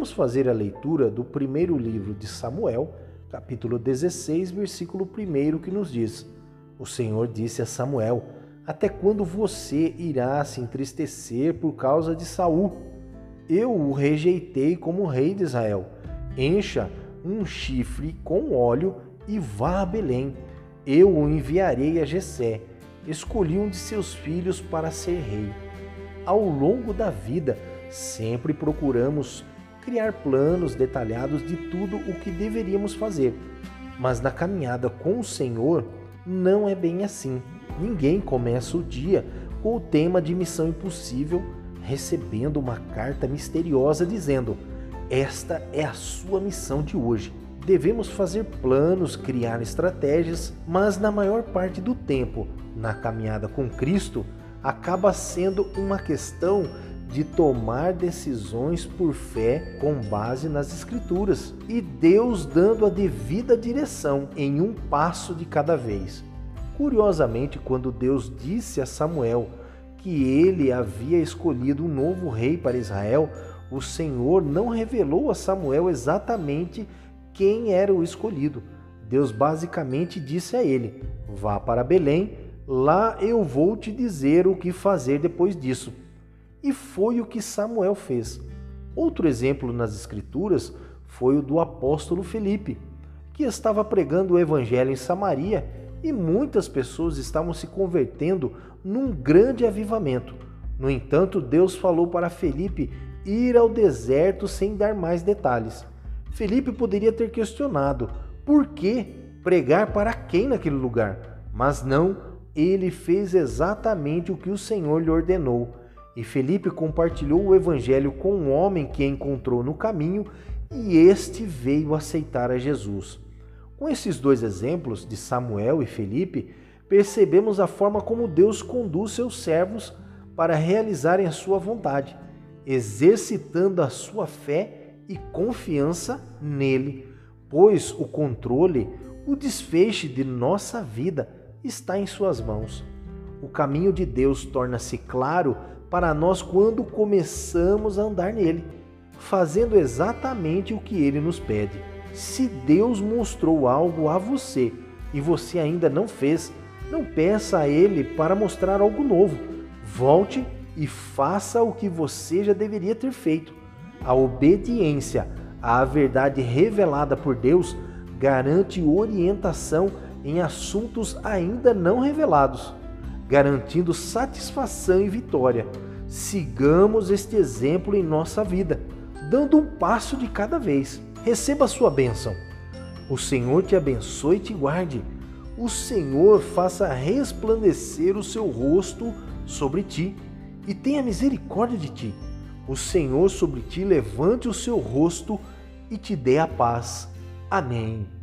Vamos fazer a leitura do primeiro livro de Samuel, capítulo 16, versículo 1, que nos diz: O Senhor disse a Samuel: Até quando você irá se entristecer por causa de Saul? Eu o rejeitei como rei de Israel. Encha um chifre com óleo e vá a Belém. Eu o enviarei a Jessé. Escolhi um de seus filhos para ser rei. Ao longo da vida, sempre procuramos criar planos detalhados de tudo o que deveríamos fazer. Mas na caminhada com o Senhor, não é bem assim. Ninguém começa o dia com o tema de missão impossível, recebendo uma carta misteriosa dizendo: Esta é a sua missão de hoje. Devemos fazer planos, criar estratégias, mas na maior parte do tempo, na caminhada com Cristo, acaba sendo uma questão de tomar decisões por fé com base nas Escrituras e Deus dando a devida direção em um passo de cada vez. Curiosamente, quando Deus disse a Samuel que ele havia escolhido um novo rei para Israel, o Senhor não revelou a Samuel exatamente quem era o escolhido. Deus basicamente disse a ele: Vá para Belém, lá eu vou te dizer o que fazer depois disso. E foi o que Samuel fez. Outro exemplo nas Escrituras foi o do apóstolo Felipe, que estava pregando o evangelho em Samaria e muitas pessoas estavam se convertendo num grande avivamento. No entanto, Deus falou para Felipe ir ao deserto sem dar mais detalhes. Felipe poderia ter questionado por que pregar para quem naquele lugar, mas não, ele fez exatamente o que o Senhor lhe ordenou. E Felipe compartilhou o evangelho com um homem que encontrou no caminho e este veio aceitar a Jesus. Com esses dois exemplos de Samuel e Felipe, percebemos a forma como Deus conduz seus servos para realizarem a sua vontade, exercitando a sua fé e confiança nele, pois o controle, o desfecho de nossa vida está em suas mãos. O caminho de Deus torna-se claro para nós quando começamos a andar nele, fazendo exatamente o que ele nos pede. Se Deus mostrou algo a você e você ainda não fez, não peça a ele para mostrar algo novo. Volte e faça o que você já deveria ter feito. A obediência à verdade revelada por Deus garante orientação em assuntos ainda não revelados garantindo satisfação e vitória. Sigamos este exemplo em nossa vida, dando um passo de cada vez. Receba a sua bênção. O Senhor te abençoe e te guarde. O Senhor faça resplandecer o seu rosto sobre ti e tenha misericórdia de ti. O Senhor sobre ti levante o seu rosto e te dê a paz. Amém.